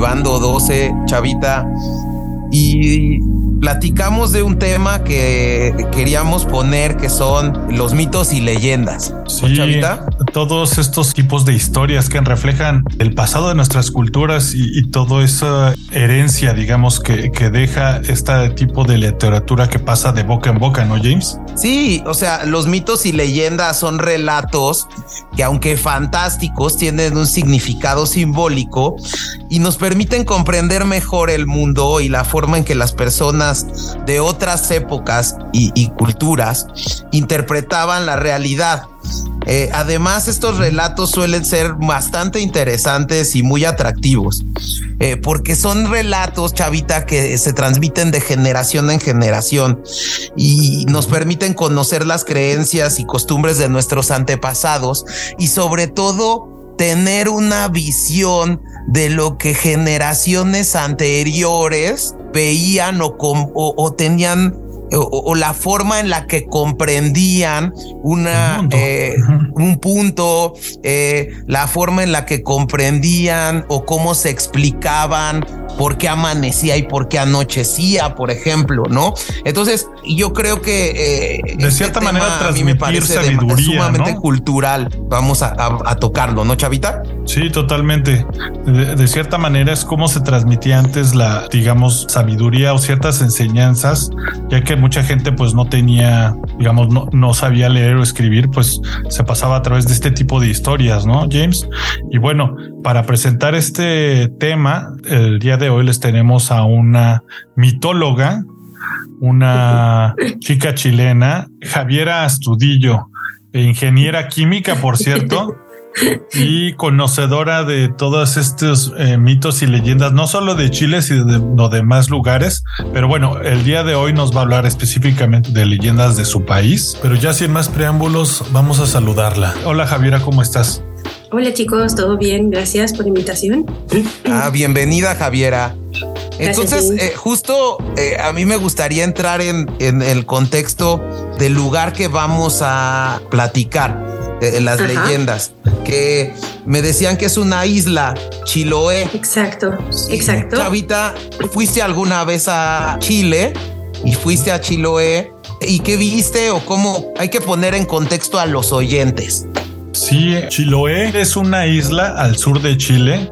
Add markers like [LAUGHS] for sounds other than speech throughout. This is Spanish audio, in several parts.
Cultivando 12, Chavita, y platicamos de un tema que queríamos poner que son los mitos y leyendas. Sí, todos estos tipos de historias que reflejan el pasado de nuestras culturas y, toda esa herencia, digamos, que, que deja este tipo de literatura que pasa de boca en boca, ¿no, James? Sí, o sea, los mitos y leyendas son relatos que aunque fantásticos tienen un significado simbólico y nos permiten comprender mejor el mundo y la forma en que las personas de otras épocas y, y culturas interpretaban la realidad. Eh, además, estos relatos suelen ser bastante interesantes y muy atractivos, eh, porque son relatos, chavita, que se transmiten de generación en generación y nos permiten conocer las creencias y costumbres de nuestros antepasados y sobre todo tener una visión de lo que generaciones anteriores veían o, o tenían o, la forma en la que comprendían una, eh, un punto, eh, la forma en la que comprendían o cómo se explicaban por qué amanecía y por qué anochecía, por ejemplo, ¿no? Entonces, yo creo que eh, de este cierta manera transmitir me parece sabiduría, sumamente cultural. Vamos a, tocarlo, ¿no, Chavita? Sí, totalmente. De, cierta manera es como se transmitía antes la, digamos, sabiduría o ciertas enseñanzas, ya que mucha gente pues no tenía, digamos, no, no sabía leer o escribir, pues se pasaba a través de este tipo de historias, ¿no, James? Y bueno, para presentar este tema, el día de hoy les tenemos a una mitóloga, una chica chilena, Javiera Astudillo, ingeniera química, por cierto. [LAUGHS] y conocedora de todos estos eh, mitos y leyendas, no solo de Chile, sino de los demás lugares. Pero bueno, el día de hoy nos va a hablar específicamente de leyendas de su país. Pero ya sin más preámbulos, vamos a saludarla. Hola Javiera, ¿cómo estás? Hola chicos, ¿todo bien? Gracias por la invitación. Ah, bienvenida Javiera. Entonces, eh, justo eh, a mí me gustaría entrar en, en, el contexto del lugar que vamos a platicar, eh, las leyendas, que me decían que es una isla, Chiloé. Exacto, exacto. Chavita, ¿fuiste alguna vez a Chile y fuiste a Chiloé? ¿Y qué viste o cómo hay que poner en contexto a los oyentes? Sí, Chiloé es una isla al sur de Chile.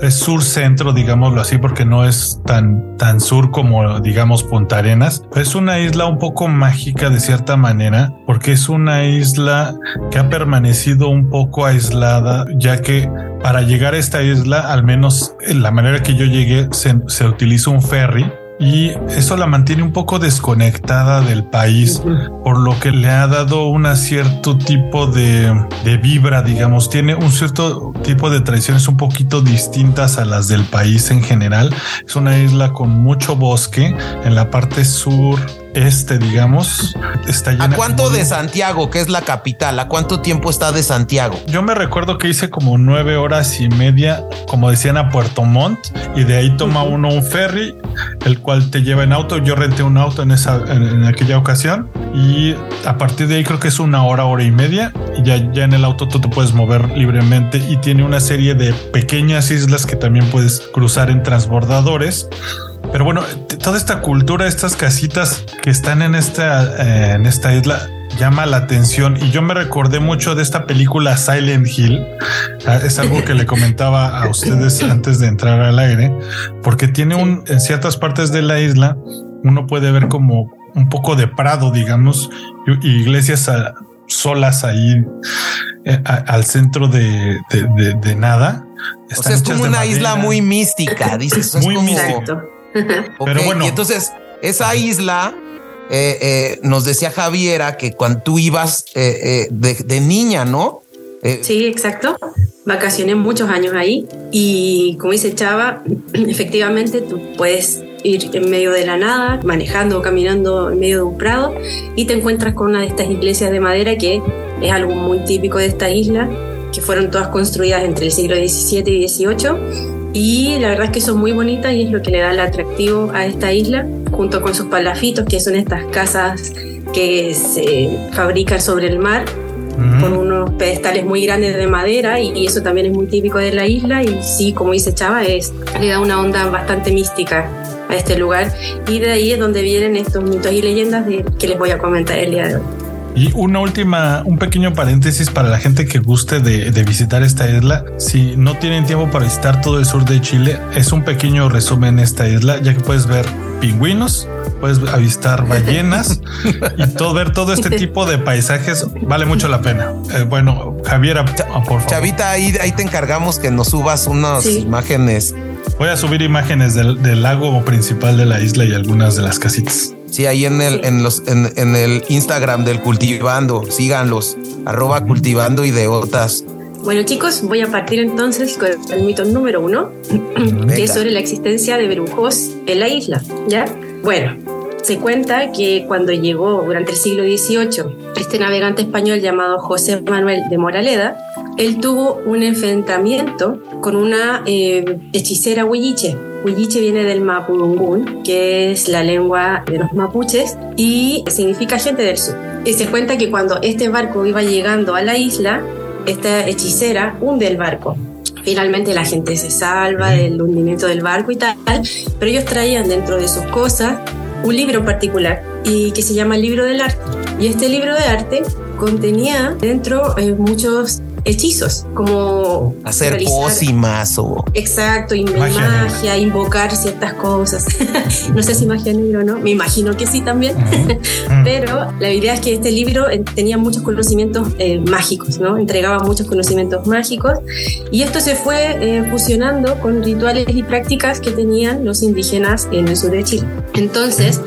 Es sur centro, digámoslo así, porque no es tan, tan sur como, digamos, Punta Arenas. Es una isla un poco mágica de cierta manera, porque es una isla que ha permanecido un poco aislada, ya que para llegar a esta isla, al menos en la manera que yo llegué, se, se utiliza un ferry y eso la mantiene un poco desconectada del país, por lo que le ha dado un cierto tipo de, de, vibra, digamos, tiene un cierto tipo de tradiciones un poquito distintas a las del país en general. Es una isla con mucho bosque en la parte sur este, digamos, está ¿A cuánto de Santiago, que es la capital? ¿A cuánto tiempo está de Santiago? Yo me recuerdo que hice como nueve horas y media, como decían, a Puerto Montt, y de ahí toma uno un ferry, el cual te lleva en auto. Yo renté un auto en esa, en, aquella ocasión, y a partir de ahí creo que es una hora, hora y media, y ya, ya en el auto tú te puedes mover libremente y tiene una serie de pequeñas islas que también puedes cruzar en transbordadores pero bueno, toda esta cultura, estas casitas que están en esta, eh, en esta isla, llama la atención y yo me recordé mucho de esta película Silent Hill. Ah, es algo que le comentaba a ustedes [COUGHS] antes de entrar al aire, porque tiene un, en ciertas partes de la isla, uno puede ver como un poco de prado, digamos, y, iglesias solas ahí eh, al centro de, nada. o sea, es como una isla muy mística, dices. muy mística. [LAUGHS] Pero bueno. Y entonces, esa isla, eh, eh, nos decía Javiera que cuando tú ibas eh, de, niña, ¿no? sí, exacto. Vacacioné muchos años ahí y como dice Chava, [CLEARS THROAT] efectivamente tú puedes ir en medio de la nada, manejando o caminando en medio de un prado y te encuentras con una de estas iglesias de madera que es algo muy típico de esta isla, que fueron todas construidas entre el siglo XVII y XVIII y la verdad es que son muy bonitas y es lo que le da el atractivo a esta isla, junto con sus palafitos, que son estas casas que se fabrican sobre el mar con unos pedestales muy grandes de madera y, eso también es muy típico de la isla y sí, como dice Chava, es, le da una onda bastante mística a este lugar y de ahí es donde vienen estos mitos y leyendas de, que les voy a comentar el día de hoy. Y una última, un pequeño paréntesis para la gente que guste de, de, visitar esta isla. Si no tienen tiempo para visitar todo el sur de Chile, es un pequeño resumen esta isla, ya que puedes ver pingüinos, puedes avistar ballenas [LAUGHS] y todo, ver todo este tipo de paisajes vale mucho la pena. Eh, bueno, Javiera, por favor. Chavita, ahí, ahí te encargamos que nos subas unas imágenes. Voy a subir imágenes del, del lago principal de la isla y algunas de las casitas. Sí, ahí en el, en los, en, el Instagram del Cultivando, síganlos, arroba cultivando ideotas. Bueno chicos, voy a partir entonces con el mito número uno, que es sobre la existencia de brujos en la isla, ¿ya? Bueno, se cuenta que cuando llegó durante el siglo XVIII este navegante español llamado José Manuel de Moraleda, él tuvo un enfrentamiento con una eh, hechicera huilliche. Huilliche viene del mapudungún, que es la lengua de los mapuches, y significa gente del sur. Y se cuenta que cuando este barco iba llegando a la isla, esta hechicera hunde el barco. Finalmente la gente se salva del hundimiento del barco y tal, pero ellos traían dentro de sus cosas un libro en particular y que se llama libro del arte. Y este libro de arte contenía dentro eh, muchos hechizos, como hacer pócimas o exacto, magia, invocar ciertas cosas. [LAUGHS] no sé si magia negra o no, me imagino que sí también, [LAUGHS] pero la idea es que este libro eh, tenía muchos conocimientos eh, mágicos, ¿no? Entregaba muchos conocimientos mágicos y esto se fue eh, fusionando con rituales y prácticas que tenían los indígenas en el sur de Chile. Entonces,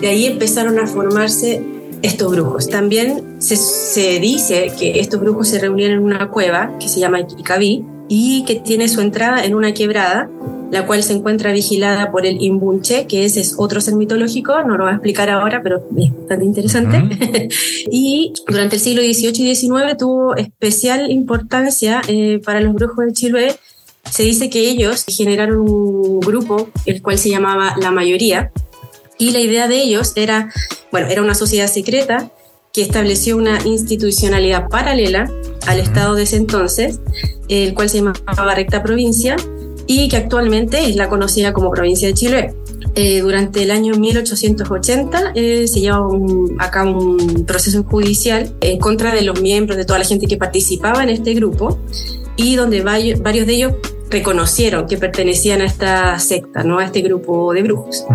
de ahí empezaron a formarse estos brujos. También se, dice que estos brujos se reunían en una cueva que se llama Iquicaví y que tiene su entrada en una quebrada, la cual se encuentra vigilada por el Imbunche, que ese es otro ser mitológico, no lo voy a explicar ahora, pero es bastante interesante. [LAUGHS] y durante el siglo XVIII y XIX tuvo especial importancia eh, para los brujos de Chiloé. Se dice que ellos generaron un grupo, el cual se llamaba La Mayoría, y la idea de ellos era, bueno, era una sociedad secreta que estableció una institucionalidad paralela al Estado de ese entonces, el cual se llamaba Recta Provincia y que actualmente es la conocida como provincia de Chile. Eh, durante el año 1880 eh, se lleva a cabo un proceso judicial en contra de los miembros, de toda la gente que participaba en este grupo y donde varios, de ellos reconocieron que pertenecían a esta secta, ¿no? a este grupo de brujos.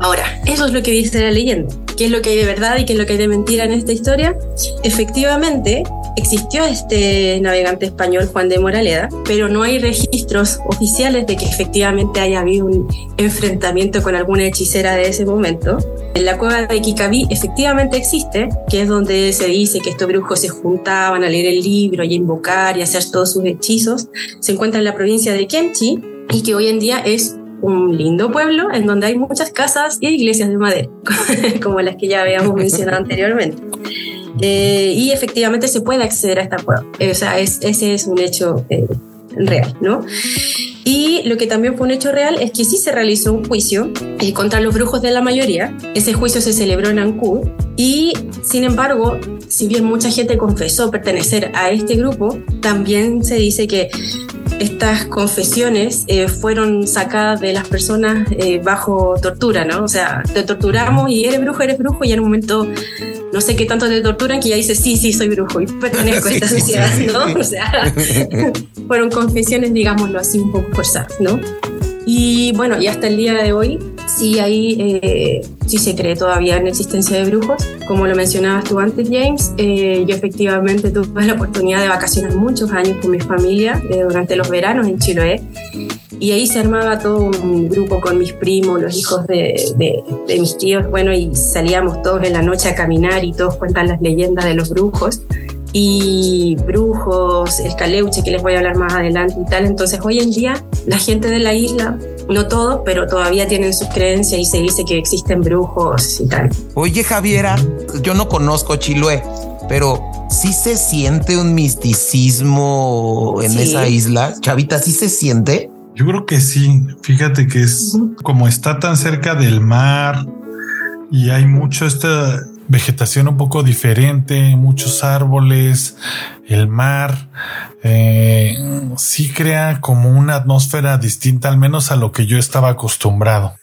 Ahora, eso es lo que dice la leyenda. ¿Qué es lo que hay de verdad y qué es lo que hay de mentira en esta historia? Efectivamente, existió este navegante español Juan de Moraleda, pero no hay registros oficiales de que efectivamente haya habido un enfrentamiento con alguna hechicera de ese momento. En la cueva de Kikaví efectivamente existe, que es donde se dice que estos brujos se juntaban a leer el libro y a invocar y hacer todos sus hechizos. Se encuentra en la provincia de Kemchi y que hoy en día es un lindo pueblo en donde hay muchas casas y iglesias de madera, [LAUGHS] como las que ya habíamos [LAUGHS] mencionado anteriormente. Eh, y efectivamente se puede acceder a esta cueva. O sea, ese es un hecho eh, real, ¿no? Y lo que también fue un hecho real es que sí se realizó un juicio eh, contra los brujos de la mayoría. Ese juicio se celebró en Ancú y, sin embargo, si bien mucha gente confesó pertenecer a este grupo, también se dice que estas confesiones eh, fueron sacadas de las personas eh, bajo tortura, ¿no? O sea, te torturamos y eres brujo, eres brujo y en un momento no sé qué tanto te torturan que ya dices, sí, sí, soy brujo y pertenezco a [LAUGHS] esta sociedad, ¿no? O sea, [LAUGHS] fueron confesiones, digámoslo así, un poco forzadas, ¿no? Y bueno, y hasta el día de hoy sí hay, eh, sí se cree todavía en existencia de brujos. Como lo mencionabas tú antes, James, eh, yo efectivamente tuve la oportunidad de vacacionar muchos años con mi familia eh, durante los veranos en Chiloé. Y ahí se armaba todo un grupo con mis primos, los hijos de, de, de mis tíos, bueno, y salíamos todos en la noche a caminar y todos cuentan las leyendas de los brujos y brujos, el caleuche que les voy a hablar más adelante y tal. Entonces hoy en día la gente de la isla, no todos, pero todavía tienen sus creencias y se dice que existen brujos y tal. Oye Javiera, yo no conozco Chiloé, pero sí se siente un misticismo en esa isla. Chavita, ¿sí se siente? Yo creo que sí. Fíjate que es como está tan cerca del mar y hay mucho esta vegetación un poco diferente, muchos árboles, el mar, eh, sí crea como una atmósfera distinta, al menos a lo que yo estaba acostumbrado.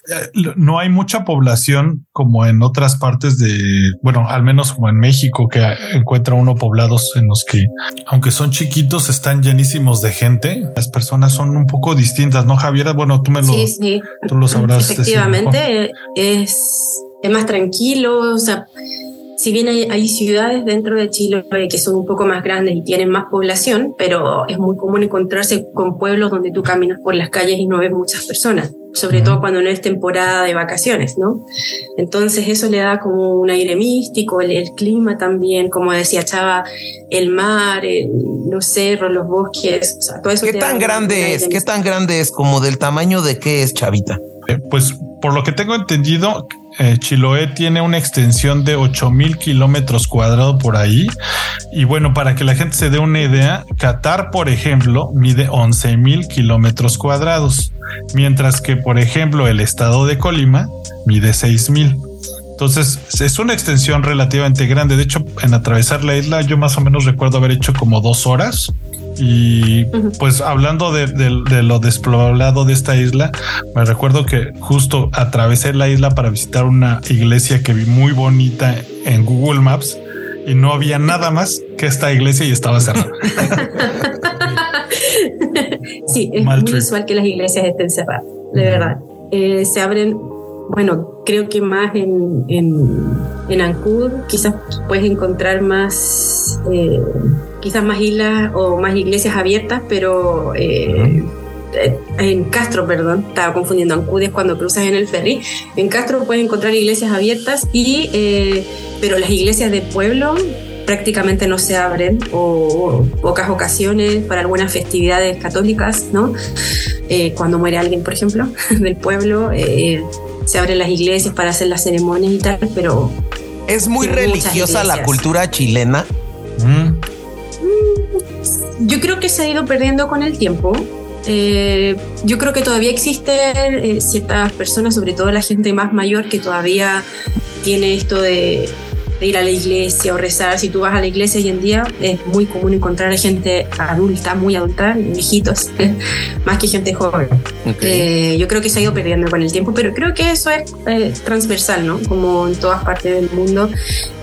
No hay mucha población como en otras partes de, bueno, al menos como en México, que encuentra uno poblados en los que, aunque son chiquitos, están llenísimos de gente. Las personas son un poco distintas, ¿no, Javiera? Bueno, tú me lo, sí, sí. Tú lo sabrás. Efectivamente, es, es más tranquilo, o sea, si bien hay, ciudades dentro de Chile que son un poco más grandes y tienen más población, pero es muy común encontrarse con pueblos donde tú caminas por las calles y no ves muchas personas, sobre todo cuando no es temporada de vacaciones, ¿no? Entonces eso le da como un aire místico, el, clima también, como decía Chava, el mar, los cerros, los bosques, o sea, todo eso. ¿Qué tan grande es? ¿Qué tan grande es? ¿Como del tamaño de qué es, Chavita? Eh, pues por lo que tengo entendido, eh, Chiloé tiene una extensión de 8000 kilómetros cuadrados por ahí. Y bueno, para que la gente se dé una idea, Qatar, por ejemplo, mide 11 mil kilómetros cuadrados, mientras que, por ejemplo, el estado de Colima mide 6 mil. Entonces es una extensión relativamente grande. De hecho, en atravesar la isla, yo más o menos recuerdo haber hecho como dos horas y pues hablando de, lo despoblado de esta isla, me recuerdo que justo atravesé la isla para visitar una iglesia que vi muy bonita en Google Maps y no había nada más que esta iglesia y estaba cerrada. [LAUGHS] [LAUGHS] sí, es muy usual que las iglesias estén cerradas, de verdad. Eh, se abren bueno, creo que más en, en, en Ancud quizás puedes encontrar más, eh, quizás más islas o más iglesias abiertas, pero eh, eh, en Castro, perdón, estaba confundiendo Ancud es cuando cruzas en el ferry. En Castro puedes encontrar iglesias abiertas y, pero las iglesias de pueblo prácticamente no se abren o, pocas ocasiones para algunas festividades católicas, ¿no? cuando muere alguien, por ejemplo, [LAUGHS] del pueblo, se abren las iglesias para hacer las ceremonias y tal, pero... Es muy religiosa la cultura chilena. Mm. Yo creo que se ha ido perdiendo con el tiempo. Eh, yo creo que todavía existen eh, ciertas personas, sobre todo la gente más mayor, que todavía tiene esto de ir a la iglesia o rezar. Si tú vas a la iglesia hoy en día, es muy común encontrar gente adulta, muy adulta, viejitos, [LAUGHS] más que gente joven. Eh, yo creo que se ha ido perdiendo con el tiempo, pero creo que eso es eh, transversal, ¿no? Como en todas partes del mundo,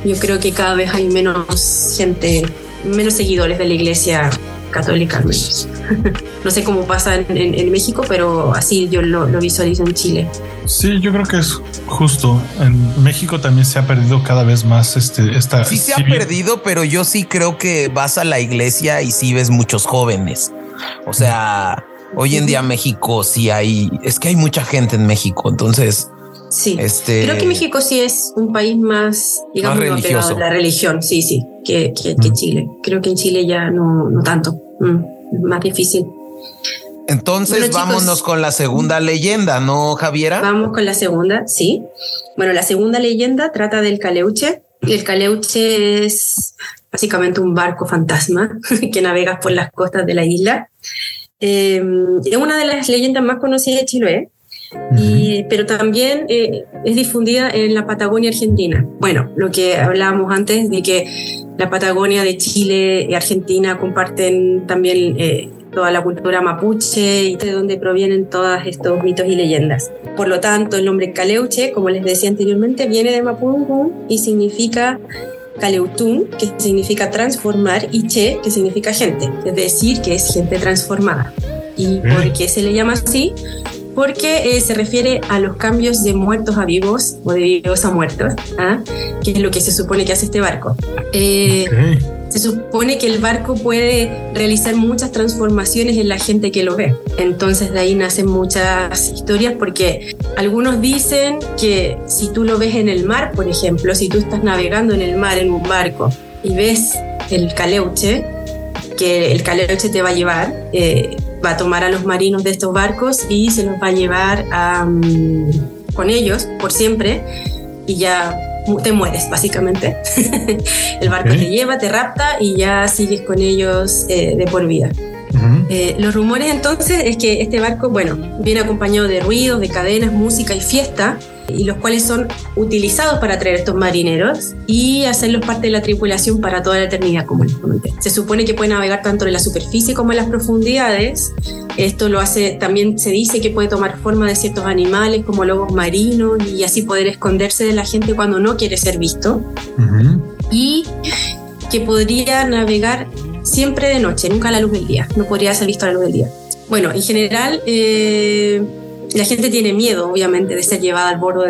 yo creo que cada vez hay menos gente, menos seguidores de la iglesia católica al menos. [LAUGHS] no sé cómo pasa en, México, pero así yo lo, lo, visualizo en Chile. Sí, yo creo que es justo. En México también se ha perdido cada vez más este esta. Sí se ha perdido, pero yo sí creo que vas a la iglesia y sí ves muchos jóvenes. O sea, hoy en día México sí hay, es que hay mucha gente en México, entonces. Sí, este, creo que México sí es un país más, digamos, más religioso. la religión, sí, sí, que, que, mm. Chile. Creo que en Chile ya no, no tanto, mm, más difícil. Entonces vámonos con la segunda leyenda, ¿no, Javiera? Vamos con la segunda, sí. Bueno, la segunda leyenda trata del Caleuche. El Caleuche es básicamente un barco fantasma [LAUGHS] que navega por las costas de la isla. Em, es una de las leyendas más conocidas de Chile, y, pero también eh, es difundida en la Patagonia Argentina. Bueno, lo que hablábamos antes de que la Patagonia de Chile y Argentina comparten también eh, toda la cultura mapuche y de donde provienen todos estos mitos y leyendas. Por lo tanto, el nombre Caleuche, como les decía anteriormente, viene de Mapudungun y significa Caleutún, que significa transformar, y Che, que significa gente, es decir, que es gente transformada. ¿Y por qué se le llama así? Porque eh, se refiere a los cambios de muertos a vivos o de vivos a muertos, ¿ah? que es lo que se supone que hace este barco. Eh, se supone que el barco puede realizar muchas transformaciones en la gente que lo ve. Entonces de ahí nacen muchas historias porque algunos dicen que si tú lo ves en el mar, por ejemplo, si tú estás navegando en el mar en un barco y ves el caleuche, que el caleuche te va a llevar, eh, va a tomar a los marinos de estos barcos y se los va a llevar con ellos por siempre y ya te mueres, básicamente. [LAUGHS] el barco te lleva, te rapta y ya sigues con ellos eh, de por vida. Eh, los rumores entonces es que este barco, bueno, viene acompañado de ruidos, de cadenas, música y fiesta y los cuales son utilizados para traer estos marineros y hacerlos parte de la tripulación para toda la eternidad, como les comenté. Se supone que puede navegar tanto en la superficie como en las profundidades. Esto lo hace, también se dice que puede tomar forma de ciertos animales como lobos marinos y así poder esconderse de la gente cuando no quiere ser visto. Y que podría navegar siempre de noche, nunca a la luz del día, no podría ser visto a la luz del día. Bueno, en general, eh, la gente tiene miedo, obviamente, de ser llevada al borde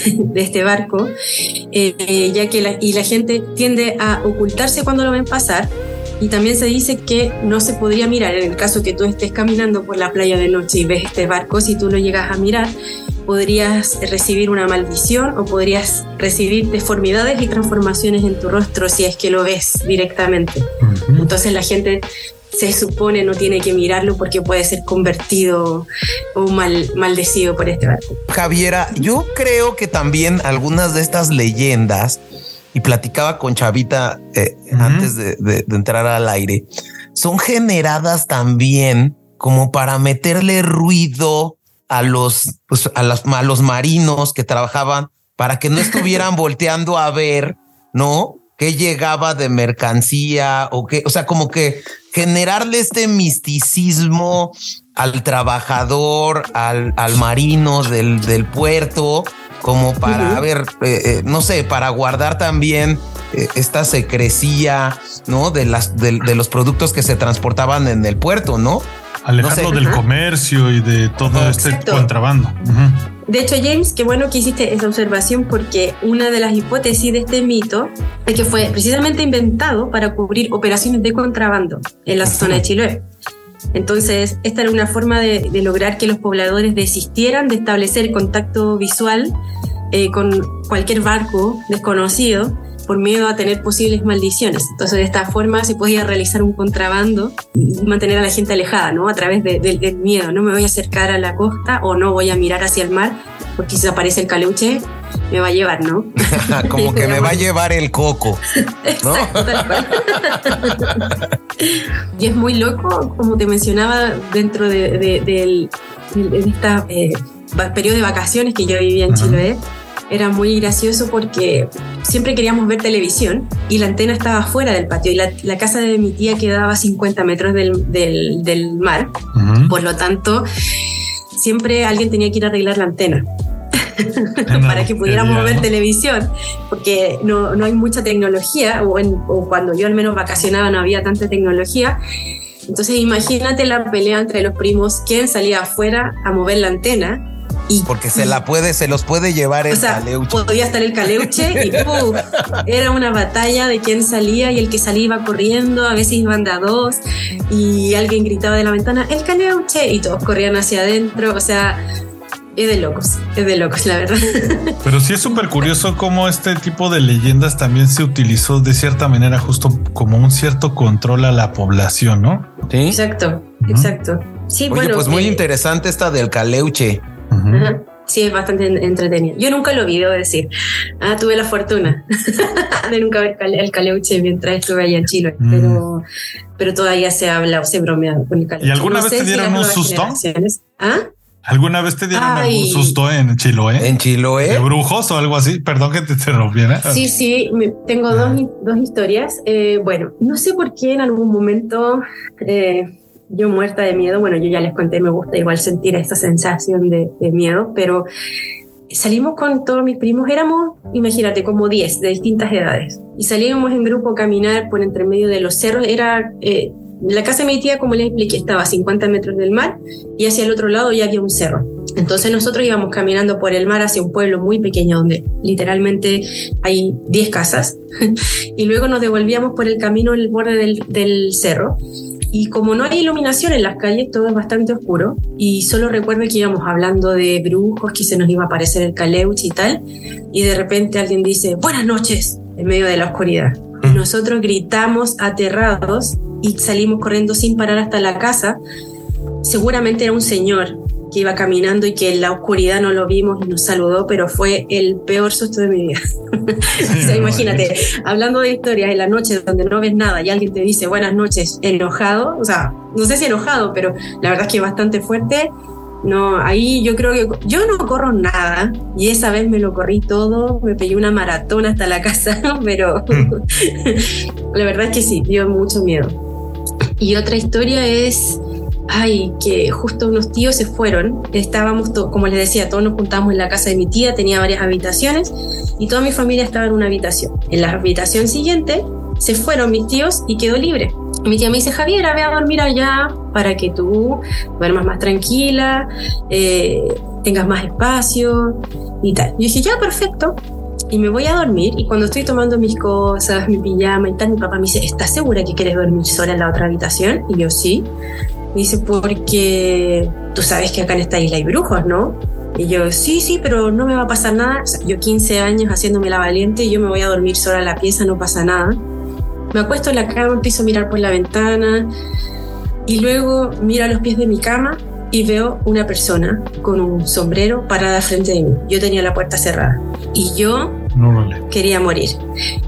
[LAUGHS] de, este barco, eh, ya que la, y la gente tiende a ocultarse cuando lo ven pasar. Y también se dice que no se podría mirar en el caso que tú estés caminando por la playa de noche y ves este barco, si tú lo llegas a mirar, podrías recibir una maldición o podrías recibir deformidades y transformaciones en tu rostro si es que lo ves directamente. Entonces la gente se supone no tiene que mirarlo porque puede ser convertido o mal, maldecido por este barco. Javiera, yo creo que también algunas de estas leyendas, y platicaba con Chavita eh, antes de, entrar al aire, son generadas también como para meterle ruido a los, pues, a, a los marinos que trabajaban para que no estuvieran [LAUGHS] volteando a ver, ¿no? qué llegaba de mercancía o qué, o sea, como que generarle este misticismo al trabajador, al, al marino del, del puerto, como para, ver, eh, eh, no sé, para guardar también eh, esta secrecía, ¿no? De, las, de, los productos que se transportaban en el puerto, ¿no? Alejarlo del comercio y de todo este contrabando. De hecho, James, qué bueno que hiciste esa observación porque una de las hipótesis de este mito es que fue precisamente inventado para cubrir operaciones de contrabando en la zona de Chiloé. Entonces, esta era una forma de, lograr que los pobladores desistieran de establecer contacto visual eh, con cualquier barco desconocido por miedo a tener posibles maldiciones. Entonces, de esta forma se podía realizar un contrabando y mantener a la gente alejada, ¿no? A través del miedo. No me voy a acercar a la costa o no voy a mirar hacia el mar, porque si aparece el caleuche, me va a llevar, ¿no? [LAUGHS] Como que me va a llevar el coco. ¿no? [LAUGHS] y es muy loco, como te mencionaba, dentro de, de, este periodo de vacaciones que yo vivía en Chile era muy gracioso porque siempre queríamos ver televisión y la antena estaba fuera del patio y la, casa de mi tía quedaba a 50 metros del, del, mar. Por lo tanto, siempre alguien tenía que ir a arreglar la antena. [LAUGHS] [LAUGHS] para que pudiéramos ver televisión, porque no, no hay mucha tecnología, o, o, cuando yo al menos vacacionaba no había tanta tecnología. Entonces imagínate la pelea entre los primos, quién salía afuera a mover la antena porque se la puede, se los puede llevar el caleuche. Podía estar el caleuche y [LAUGHS] era una batalla de quién salía y el que salía iba corriendo, a veces iban de a dos y alguien gritaba de la ventana, el caleuche, y todos corrían hacia adentro. O sea, es de locos, es de locos, la verdad. [LAUGHS] Pero sí es súper curioso cómo este tipo de leyendas también se utilizó de cierta manera justo como un cierto control a la población, ¿no? Sí. Exacto, exacto. Sí, Oye, pues muy eh, interesante esta del caleuche. [LAUGHS] Sí, es bastante entretenido. Yo nunca lo vi, debo decir. Ah, tuve la fortuna [LAUGHS] de nunca ver el caleuche mientras estuve allá en Chile, mm. pero, pero todavía se habla o se bromea con el caleuche. ¿Y alguna vez te dieron un susto? ¿Ah? ¿Alguna vez te dieron algún susto en Chiloé? ¿En Chiloé? ¿De brujos o algo así? Perdón que te interrumpiera. Sí, sí, tengo dos, dos historias. Eh, bueno, no sé por qué en algún momento eh, yo muerta de miedo, bueno, yo ya les conté, me gusta igual sentir esta sensación de, miedo, pero salimos con todos mis primos, éramos, imagínate, como 10 de distintas edades, y salíamos en grupo a caminar por entre medio de los cerros, era... Eh, la casa de mi tía, como les expliqué, estaba a 50 metros del mar y hacia el otro lado ya había un cerro. Entonces nosotros íbamos caminando por el mar hacia un pueblo muy pequeño donde literalmente hay 10 casas [LAUGHS] y luego nos devolvíamos por el camino el borde del cerro y como no hay iluminación en las calles, todo es bastante oscuro. Y solo recuerdo que íbamos hablando de brujos, que se nos iba a aparecer el caleuche y tal. Y de repente alguien dice, buenas noches, en medio de la oscuridad. Y nosotros gritamos aterrados y salimos corriendo sin parar hasta la casa. Seguramente era un señor que iba caminando y que en la oscuridad no lo vimos y nos saludó, pero fue el peor susto de mi vida. [LAUGHS] o sea, imagínate, hablando de historias en la noche donde no ves nada y alguien te dice buenas noches, enojado, o sea, no sé si enojado, pero la verdad es que bastante fuerte. No, ahí yo creo que yo no corro nada y esa vez me lo corrí todo, me pegué una maratón hasta la casa, [LAUGHS] pero [LAUGHS] la verdad es que sí, dio mucho miedo. Y otra historia es, ay, que justo unos tíos se fueron, estábamos, como les decía, todos nos juntamos en la casa de mi tía, tenía varias habitaciones y toda mi familia estaba en una habitación. En la habitación siguiente se fueron mis tíos y quedó libre. mi tía me dice, Javiera, ve a dormir allá para que tú duermas más tranquila, eh, tengas más espacio y tal. Yo dije, ya, perfecto. Y me voy a dormir y cuando estoy tomando mis cosas, mi pijama y tal, mi papá me dice, ¿estás segura que quieres dormir sola en la otra habitación? Y yo sí. Me dice, porque tú sabes que acá en esta isla hay brujos, ¿no? Y yo, sí, sí, pero no me va a pasar nada. yo 15 años haciéndome la valiente, yo me voy a dormir sola en la pieza, no pasa nada. Me acuesto en la cama, empiezo a mirar por la ventana y luego miro a los pies de mi cama y veo una persona con un sombrero parada frente de mí. Yo tenía la puerta cerrada y yo quería morir.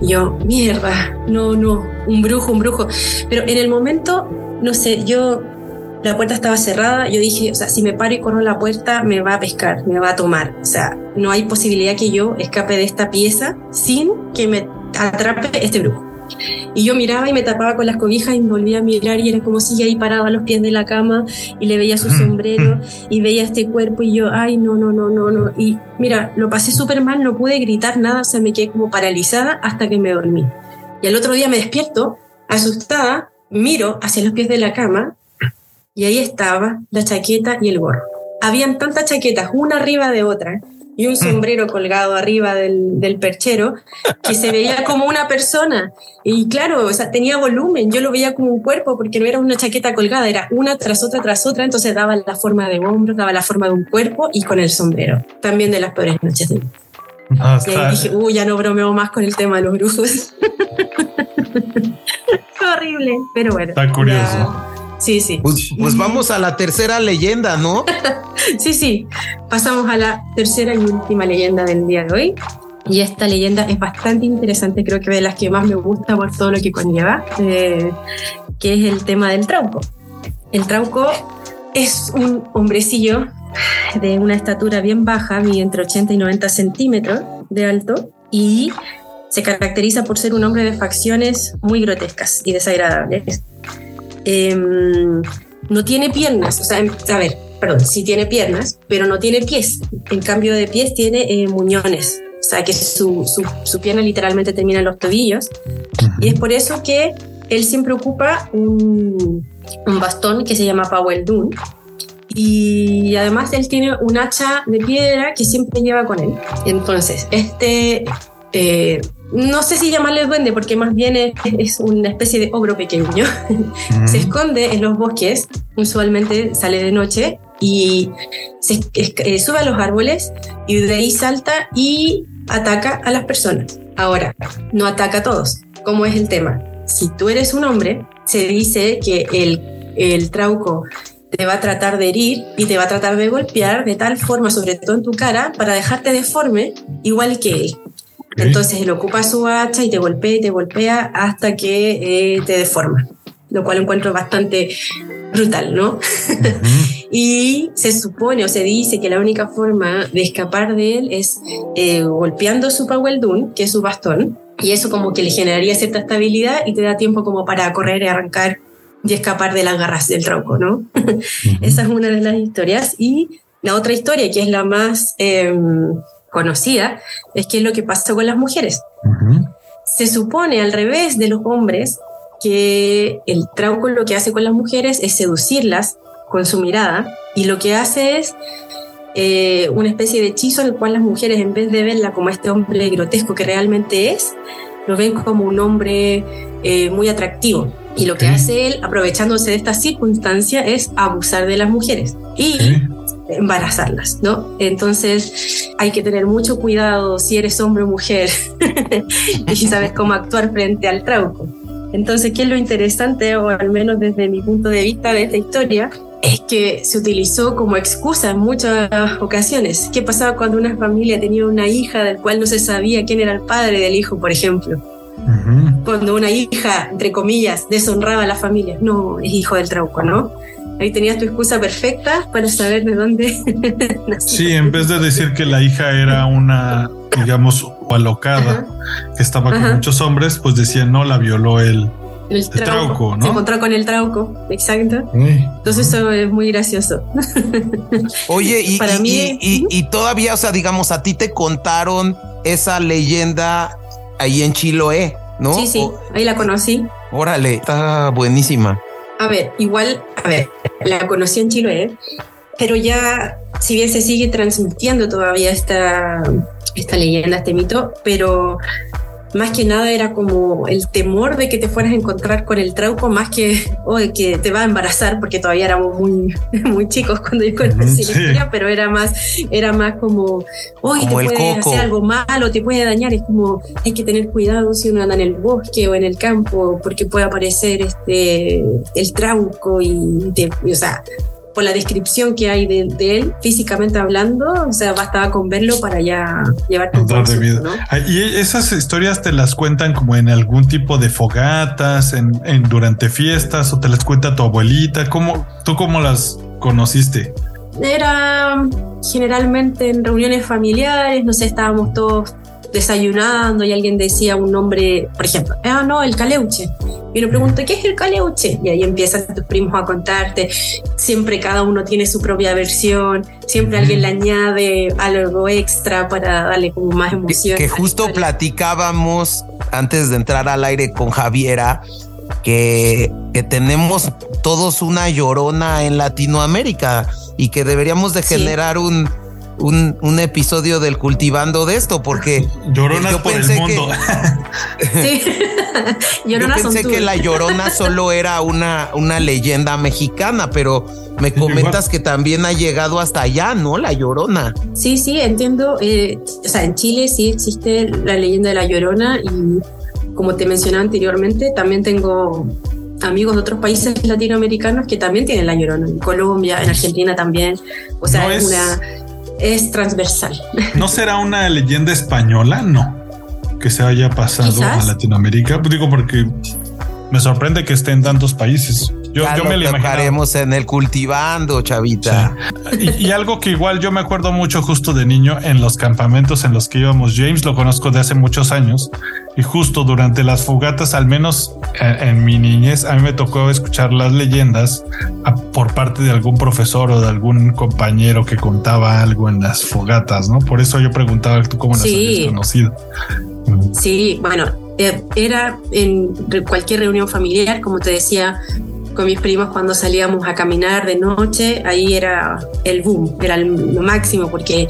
Yo, mierda, no, no, un brujo, un brujo. Pero en el momento, no sé, yo, la puerta estaba cerrada, yo dije, o sea, si me paro y corro la puerta, me va a pescar, me va a tomar. O sea, no hay posibilidad que yo escape de esta pieza sin que me atrape este brujo. Y yo miraba y me tapaba con las cobijas y me volvía a mirar y era como si ahí paraba a los pies de la cama y le veía su sombrero y veía este cuerpo y yo, ay, no, no, no, no, no. Y mira, lo pasé súper mal, no pude gritar nada, o sea, me quedé como paralizada hasta que me dormí. Y al otro día me despierto, asustada, miro hacia los pies de la cama y ahí estaba la chaqueta y el gorro. Habían tantas chaquetas, una arriba de otra, y un sombrero colgado arriba del, perchero que se veía como una persona. Y claro, o sea, tenía volumen, yo lo veía como un cuerpo porque no era una chaqueta colgada, era una tras otra tras otra, entonces daba la forma de hombro, daba la forma de un cuerpo y con el sombrero. También de las peores noches de ah, y ahí dije, uy, ya no bromeo más con el tema de los brujos. [LAUGHS] horrible, pero bueno. Está curioso. Sí, sí. Pues, pues, vamos a la tercera leyenda, ¿no? [LAUGHS] sí, sí. Pasamos a la tercera y última leyenda del día de hoy. Y esta leyenda es bastante interesante, creo que de las que más me gusta por todo lo que conlleva, eh, que es el tema del trauco. El trauco es un hombrecillo de una estatura bien baja, mide entre 80 y 90 centímetros de alto, y se caracteriza por ser un hombre de facciones muy grotescas y desagradables. Em, no tiene piernas, o sea, em, a ver, perdón, sí tiene piernas, pero no tiene pies. En cambio de pies tiene eh, muñones, o sea, que su, su, pierna literalmente termina en los tobillos. Y es por eso que él siempre ocupa un, un bastón que se llama Powell Dune. Y además él tiene un hacha de piedra que siempre lleva con él. Entonces, este eh, no sé si llamarle duende, porque más bien es, una especie de ogro pequeño. [LAUGHS] se esconde en los bosques, usualmente sale de noche y se eh, sube a los árboles y de ahí salta y ataca a las personas. Ahora, no ataca a todos. ¿Cómo es el tema? Si tú eres un hombre, se dice que el, el trauco te va a tratar de herir y te va a tratar de golpear de tal forma, sobre todo en tu cara, para dejarte deforme, igual que él. Entonces él ocupa su hacha y te golpea y te golpea hasta que eh, te deforma, lo cual encuentro bastante brutal, ¿no? [LAUGHS] y se supone o se dice que la única forma de escapar de él es eh, golpeando su Dun, que es su bastón, y eso como que le generaría cierta estabilidad y te da tiempo como para correr y arrancar y escapar de las garras del tronco, ¿no? [LAUGHS] Esa es una de las historias. Y la otra historia, que es la más... Em, conocida, es que es lo que pasa con las mujeres. Se supone al revés de los hombres que el trauco lo que hace con las mujeres es seducirlas con su mirada y lo que hace es eh, una especie de hechizo en el cual las mujeres en vez de verla como este hombre grotesco que realmente es, lo ven como un hombre eh, muy atractivo. Y lo que hace él, aprovechándose de esta circunstancia, es abusar de las mujeres. Y embarazarlas, ¿no? Entonces hay que tener mucho cuidado si eres hombre o mujer [LAUGHS] y si sabes cómo actuar frente al trauco. Entonces, ¿qué es lo interesante, o al menos desde mi punto de vista de esta historia? Es que se utilizó como excusa en muchas ocasiones. ¿Qué pasaba cuando una familia tenía una hija del cual no se sabía quién era el padre del hijo, por ejemplo? Cuando una hija, entre comillas, deshonraba a la familia. No, es hijo del trauco, ¿no? Ahí tenías tu excusa perfecta para saber de dónde [LAUGHS] nació. Sí, en vez de decir que la hija era una, digamos, alocada, que estaba con muchos hombres, pues decían, no, la violó él el trauco, ¿no? Se encontró con el trauco, exacto. Entonces eso es muy gracioso. [LAUGHS] Oye, y, Para mí, y, todavía, o sea, digamos, a ti te contaron esa leyenda ahí en Chiloé, ¿no? Sí, sí, ahí la conocí. Órale, está buenísima. A ver, igual, a ver, la conocí en Chiloé, pero ya, si bien se sigue transmitiendo todavía esta, esta leyenda, este mito, pero más que nada era como el temor de que te fueras a encontrar con el trauco más que o de que te va a embarazar porque todavía éramos muy [LAUGHS] muy chicos cuando yo conocí la historia pero era más era más como hoy te puede hacer algo malo te puede dañar es como hay que tener cuidado si uno anda en el bosque o en el campo porque puede aparecer este el trauco y, te, y o sea por la descripción que hay de, él, físicamente hablando, o sea, bastaba con verlo para ya llevar de vida. Ah, y esas historias te las cuentan como en algún tipo de fogatas, en, en durante fiestas, o te las cuenta tu abuelita. ¿Cómo, ¿Tú cómo las conociste? Era generalmente en reuniones familiares, no sé, estábamos todos desayunando y alguien decía un nombre, por ejemplo, ah, no, el caleuche. Y uno pregunta, ¿qué es el caleuche? Y ahí empiezan tus primos a contarte. Siempre cada uno tiene su propia versión, siempre alguien le añade algo extra para darle como más emoción. Que, justo platicábamos antes de entrar al aire con Javiera. Que, que tenemos todos una llorona en Latinoamérica y que deberíamos de generar un, un, un, episodio del cultivando de esto, porque lloronas yo por el mundo. sí. yo pensé que [LAUGHS] [LAUGHS] la llorona solo era una, una leyenda mexicana, pero me comentas que también ha llegado hasta allá, ¿no? La llorona. Sí, sí, entiendo. Eh, o sea, en Chile sí existe la leyenda de la llorona y como te mencionaba anteriormente, también tengo amigos de otros países latinoamericanos que también tienen la llorona, en Colombia, en Argentina también. O sea, es una es transversal. ¿No [LAUGHS] será una leyenda española? No. Que se haya pasado a Latinoamérica. Pues digo, porque me sorprende que esté en tantos países. Yo, yo me lo imaginaremos en el cultivando, chavita. Y, algo que igual yo me acuerdo mucho justo de niño en los campamentos en los que íbamos. James lo conozco de hace muchos años y justo durante las fogatas, al menos eh, en, mi niñez, a mí me tocó escuchar las leyendas por parte de algún profesor o de algún compañero que contaba algo en las fogatas, ¿no? Por eso yo preguntaba tú cómo las habías conocido. Sí, bueno, eh, era en cualquier reunión familiar, como te decía, con mis primos cuando salíamos a caminar de noche, ahí era el boom, era lo máximo porque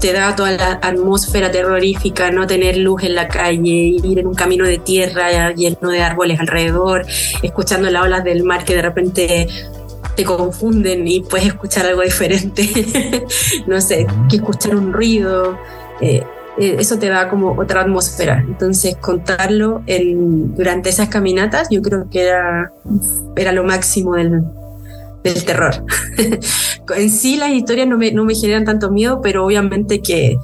te da toda la atmósfera terrorífica, no tener luz en la calle, ir en un camino de tierra lleno de árboles alrededor, escuchando las olas del mar que de repente te confunden y puedes escuchar algo diferente, [LAUGHS] no sé, que escuchar un ruido. Eh, eh, eso te da como otra atmósfera. Entonces, contarlo durante esas caminatas, yo creo que era, era lo máximo del, del terror. [LAUGHS] en sí, las historias no me, no me generan tanto miedo, pero obviamente que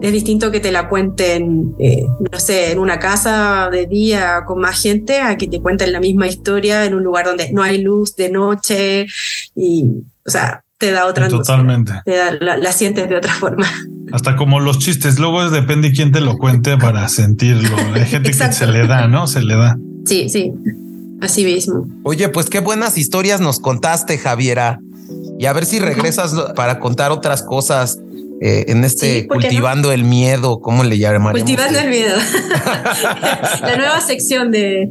es distinto que te la cuenten, eh, no sé, en una casa de día con más gente, a que te cuenten la misma historia en un lugar donde no hay luz de noche y, o sea, te da otra Totalmente. Te da, la, sientes de otra forma. Hasta como los chistes, luego depende quién te lo cuente para sentirlo. Hay gente que se le da, ¿no? Se le da. Sí, sí. Así mismo. Oye, pues qué buenas historias nos contaste, Javiera. Y a ver si regresas para contar otras cosas eh, en este cultivando el miedo, ¿cómo le llamaremos? Cultivando el miedo. [LAUGHS] La nueva sección de,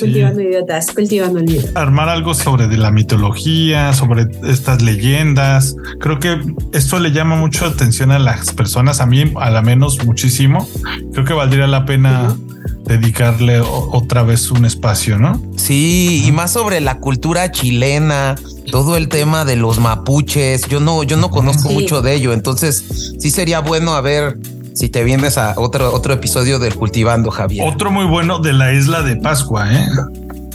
cultivando idiotas, cultivando el miedo. Armar algo sobre de la mitología, sobre estas leyendas. Creo que esto le llama mucho atención a las personas, a mí a la menos muchísimo. Creo que valdría la pena dedicarle otra vez un espacio, ¿no? Sí, y más sobre la cultura chilena, todo el tema de los mapuches. Yo no, yo no conozco mucho de ello, entonces sí sería bueno a ver si te vienes a otro, otro episodio del Cultivando, Javier. Otro muy bueno de la isla de Pascua, ¿eh?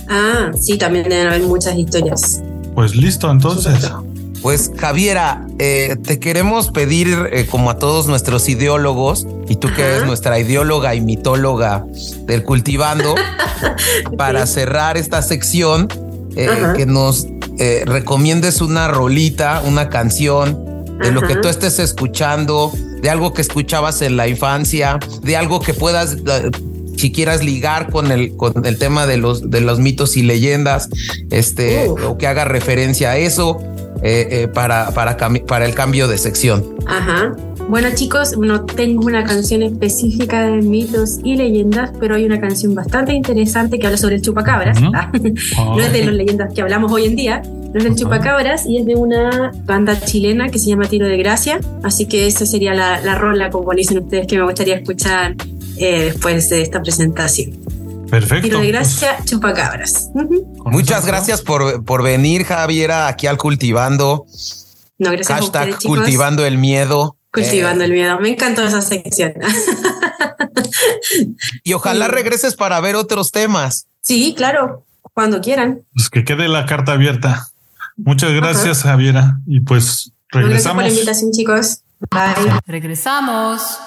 Ah, sí, también deben haber muchas historias. Pues listo, entonces. Pues Javiera, eh, te queremos pedir, eh, como a todos nuestros ideólogos, y tú que eres nuestra ideóloga y mitóloga del cultivando, [LAUGHS] para cerrar esta sección, eh, que nos eh, recomiendes una rolita, una canción de lo que tú estés escuchando, de algo que escuchabas en la infancia, de algo que puedas eh, si quieras ligar con el, con el tema de los, de los mitos y leyendas, este, o que haga referencia a eso eh, eh, para, para, para el cambio de sección. Ajá. Bueno chicos, no tengo una canción específica de mitos y leyendas, pero hay una canción bastante interesante que habla sobre el chupacabras. [LAUGHS] no es de las leyendas que hablamos hoy en día, no es del chupacabras y es de una banda chilena que se llama Tiro de Gracia. Así que esa sería la, la rola, como dicen ustedes, que me gustaría escuchar eh, después de esta presentación. Perfecto. Tiro de Gracia, chupacabras. Muchas gracias por, por venir, Javiera, aquí al Cultivando. No, gracias Hashtag Cultivando el Miedo. Cultivando el Miedo. Me encantó esa sección. y ojalá [LAUGHS] regreses para ver otros temas. Sí, claro, cuando quieran. Pues que quede la carta abierta. Muchas gracias, Javiera. Y pues regresamos. gracias por la invitación, chicos. Bye. Regresamos.